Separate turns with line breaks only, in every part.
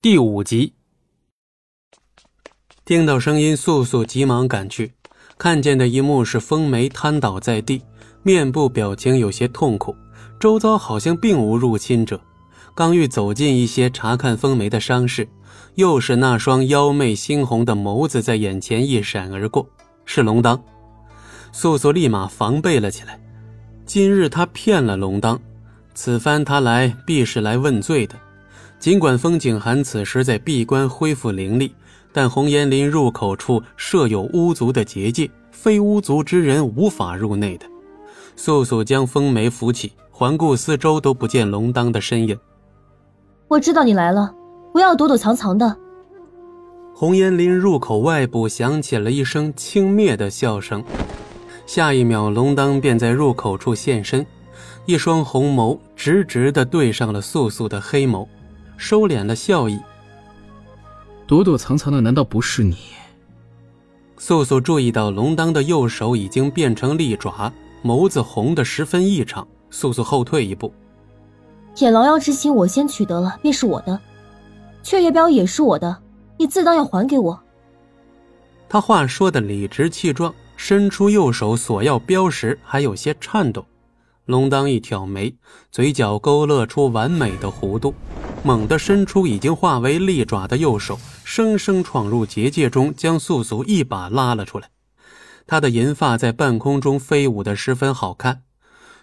第五集，听到声音，素素急忙赶去，看见的一幕是风梅瘫倒在地，面部表情有些痛苦，周遭好像并无入侵者。刚欲走近一些查看风梅的伤势，又是那双妖媚猩红的眸子在眼前一闪而过，是龙当。素素立马防备了起来，今日他骗了龙当，此番他来必是来问罪的。尽管风景寒此时在闭关恢复灵力，但红岩林入口处设有巫族的结界，非巫族之人无法入内的。素素将风眉扶起，环顾四周，都不见龙当的身影。
我知道你来了，不要躲躲藏藏的。
红岩林入口外部响起了一声轻蔑的笑声，下一秒，龙当便在入口处现身，一双红眸直直地对上了素素的黑眸。收敛了笑意。
躲躲藏藏的，难道不是你？
素素注意到龙当的右手已经变成利爪，眸子红得十分异常。素素后退一步。
铁狼妖之心我先取得了，便是我的；雀叶标也是我的，你自当要还给我。
他话说的理直气壮，伸出右手索要标时，还有些颤抖。龙当一挑眉，嘴角勾勒出完美的弧度。猛地伸出已经化为利爪的右手，生生闯入结界中，将素素一把拉了出来。他的银发在半空中飞舞的十分好看。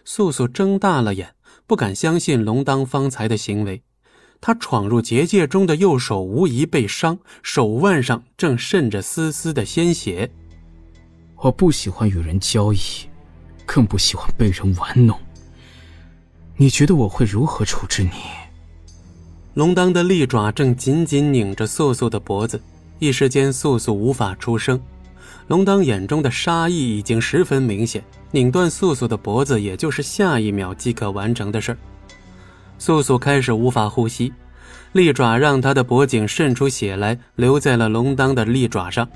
素素睁大了眼，不敢相信龙当方才的行为。他闯入结界中的右手无疑被伤，手腕上正渗着丝丝的鲜血。
我不喜欢与人交易，更不喜欢被人玩弄。你觉得我会如何处置你？
龙当的利爪正紧紧拧着素素的脖子，一时间素素无法出声。龙当眼中的杀意已经十分明显，拧断素素的脖子也就是下一秒即可完成的事儿。素素开始无法呼吸，利爪让她的脖颈渗出血来，留在了龙当的利爪上。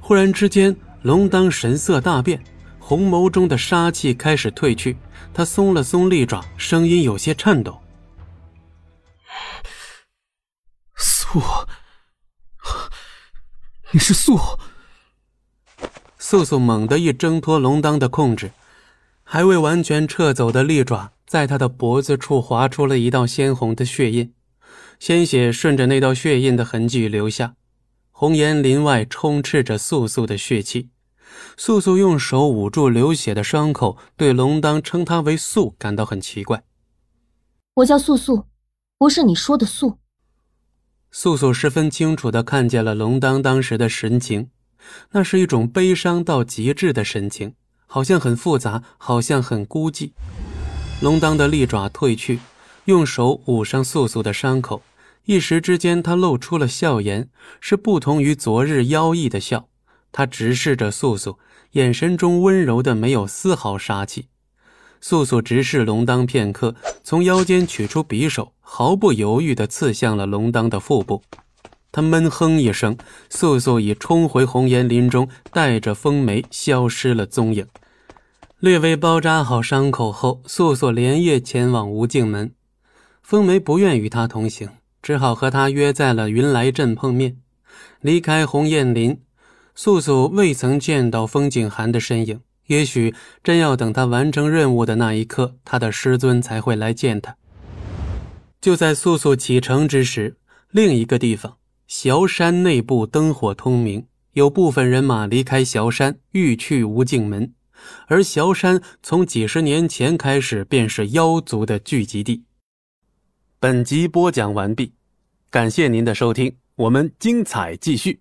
忽然之间，龙当神色大变，红眸中的杀气开始褪去，他松了松利爪，声音有些颤抖。
素，你是素。
素素猛地一挣脱龙当的控制，还未完全撤走的利爪在他的脖子处划出了一道鲜红的血印，鲜血顺着那道血印的痕迹流下。红岩林外充斥着素素的血气，素素用手捂住流血的伤口，对龙当称他为素感到很奇怪。
我叫素素，不是你说的素。
素素十分清楚的看见了龙当当时的神情，那是一种悲伤到极致的神情，好像很复杂，好像很孤寂。龙当的利爪褪去，用手捂上素素的伤口，一时之间，他露出了笑颜，是不同于昨日妖异的笑。他直视着素素，眼神中温柔的没有丝毫杀气。素素直视龙当片刻，从腰间取出匕首，毫不犹豫地刺向了龙当的腹部。他闷哼一声，素素已冲回红岩林中，带着风梅消失了踪影。略微包扎好伤口后，素素连夜前往无尽门。风梅不愿与他同行，只好和他约在了云来镇碰面。离开红岩林，素素未曾见到风景寒的身影。也许真要等他完成任务的那一刻，他的师尊才会来见他。就在素素启程之时，另一个地方，萧山内部灯火通明，有部分人马离开萧山，欲去无尽门。而萧山从几十年前开始便是妖族的聚集地。本集播讲完毕，感谢您的收听，我们精彩继续。